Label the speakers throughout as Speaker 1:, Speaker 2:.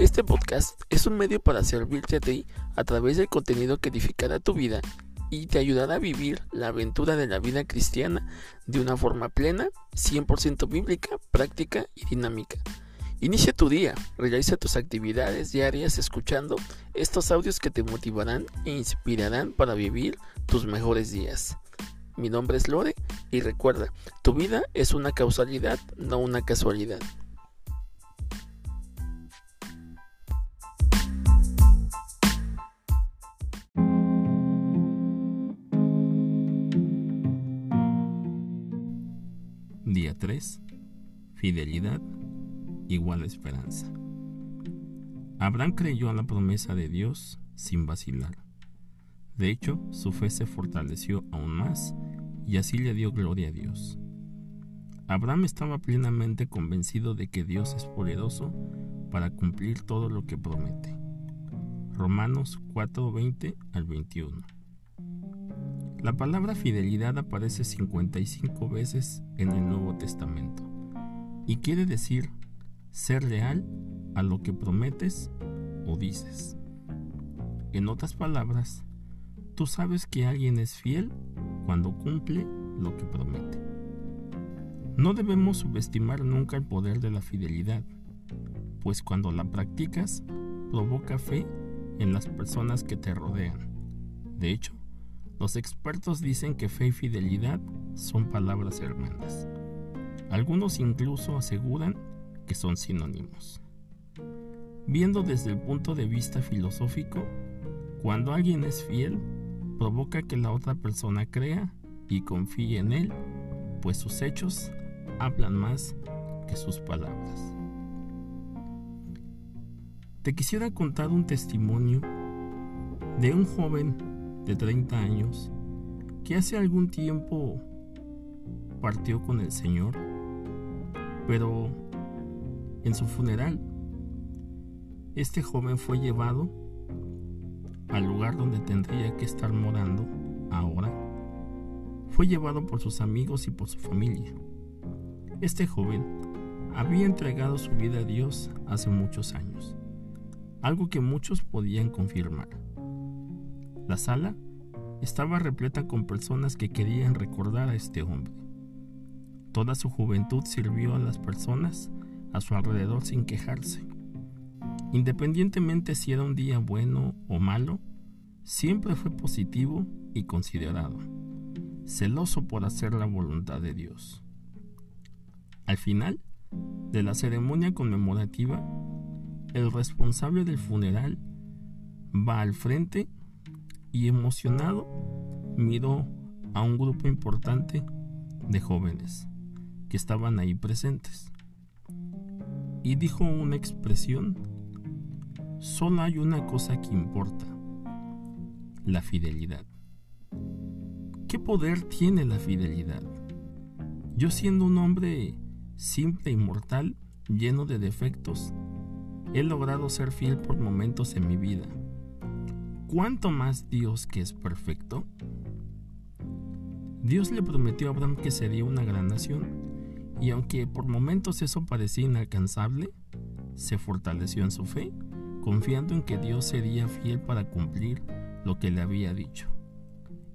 Speaker 1: Este podcast es un medio para servirte a ti a través del contenido que edificará tu vida y te ayudará a vivir la aventura de la vida cristiana de una forma plena, 100% bíblica, práctica y dinámica. Inicia tu día, realiza tus actividades diarias escuchando estos audios que te motivarán e inspirarán para vivir tus mejores días. Mi nombre es Lore y recuerda, tu vida es una causalidad, no una casualidad.
Speaker 2: 3. Fidelidad igual esperanza. Abraham creyó a la promesa de Dios sin vacilar. De hecho, su fe se fortaleció aún más y así le dio gloria a Dios. Abraham estaba plenamente convencido de que Dios es poderoso para cumplir todo lo que promete. Romanos 4:20 al 21. La palabra fidelidad aparece 55 veces en el Nuevo Testamento y quiere decir ser leal a lo que prometes o dices. En otras palabras, tú sabes que alguien es fiel cuando cumple lo que promete. No debemos subestimar nunca el poder de la fidelidad, pues cuando la practicas provoca fe en las personas que te rodean. De hecho, los expertos dicen que fe y fidelidad son palabras hermanas. Algunos incluso aseguran que son sinónimos. Viendo desde el punto de vista filosófico, cuando alguien es fiel, provoca que la otra persona crea y confíe en él, pues sus hechos hablan más que sus palabras. Te quisiera contar un testimonio de un joven de 30 años que hace algún tiempo partió con el Señor, pero en su funeral este joven fue llevado al lugar donde tendría que estar morando ahora. Fue llevado por sus amigos y por su familia. Este joven había entregado su vida a Dios hace muchos años, algo que muchos podían confirmar. La sala estaba repleta con personas que querían recordar a este hombre. Toda su juventud sirvió a las personas a su alrededor sin quejarse. Independientemente si era un día bueno o malo, siempre fue positivo y considerado, celoso por hacer la voluntad de Dios. Al final de la ceremonia conmemorativa, el responsable del funeral va al frente y emocionado miró a un grupo importante de jóvenes que estaban ahí presentes y dijo una expresión, solo hay una cosa que importa, la fidelidad. ¿Qué poder tiene la fidelidad? Yo siendo un hombre simple y mortal, lleno de defectos, he logrado ser fiel por momentos en mi vida ¿cuánto más Dios que es perfecto? Dios le prometió a Abraham que sería una gran nación, y aunque por momentos eso parecía inalcanzable, se fortaleció en su fe, confiando en que Dios sería fiel para cumplir lo que le había dicho.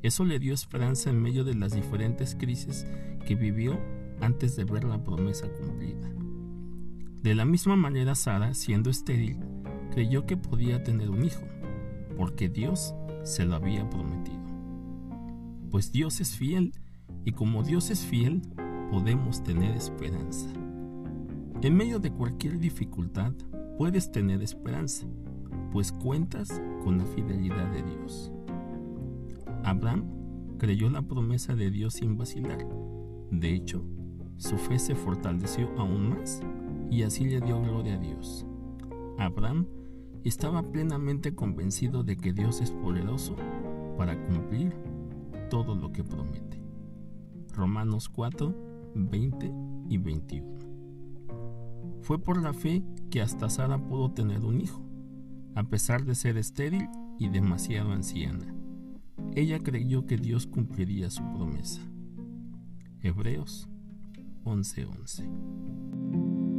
Speaker 2: Eso le dio esperanza en medio de las diferentes crisis que vivió antes de ver la promesa cumplida. De la misma manera, Sara, siendo estéril, creyó que podía tener un hijo porque Dios se lo había prometido. Pues Dios es fiel y como Dios es fiel, podemos tener esperanza. En medio de cualquier dificultad, puedes tener esperanza, pues cuentas con la fidelidad de Dios. Abraham creyó la promesa de Dios sin vacilar. De hecho, su fe se fortaleció aún más y así le dio gloria a Dios. Abraham estaba plenamente convencido de que Dios es poderoso para cumplir todo lo que promete. Romanos 4, 20 y 21. Fue por la fe que hasta Sara pudo tener un hijo, a pesar de ser estéril y demasiado anciana. Ella creyó que Dios cumpliría su promesa. Hebreos 11:11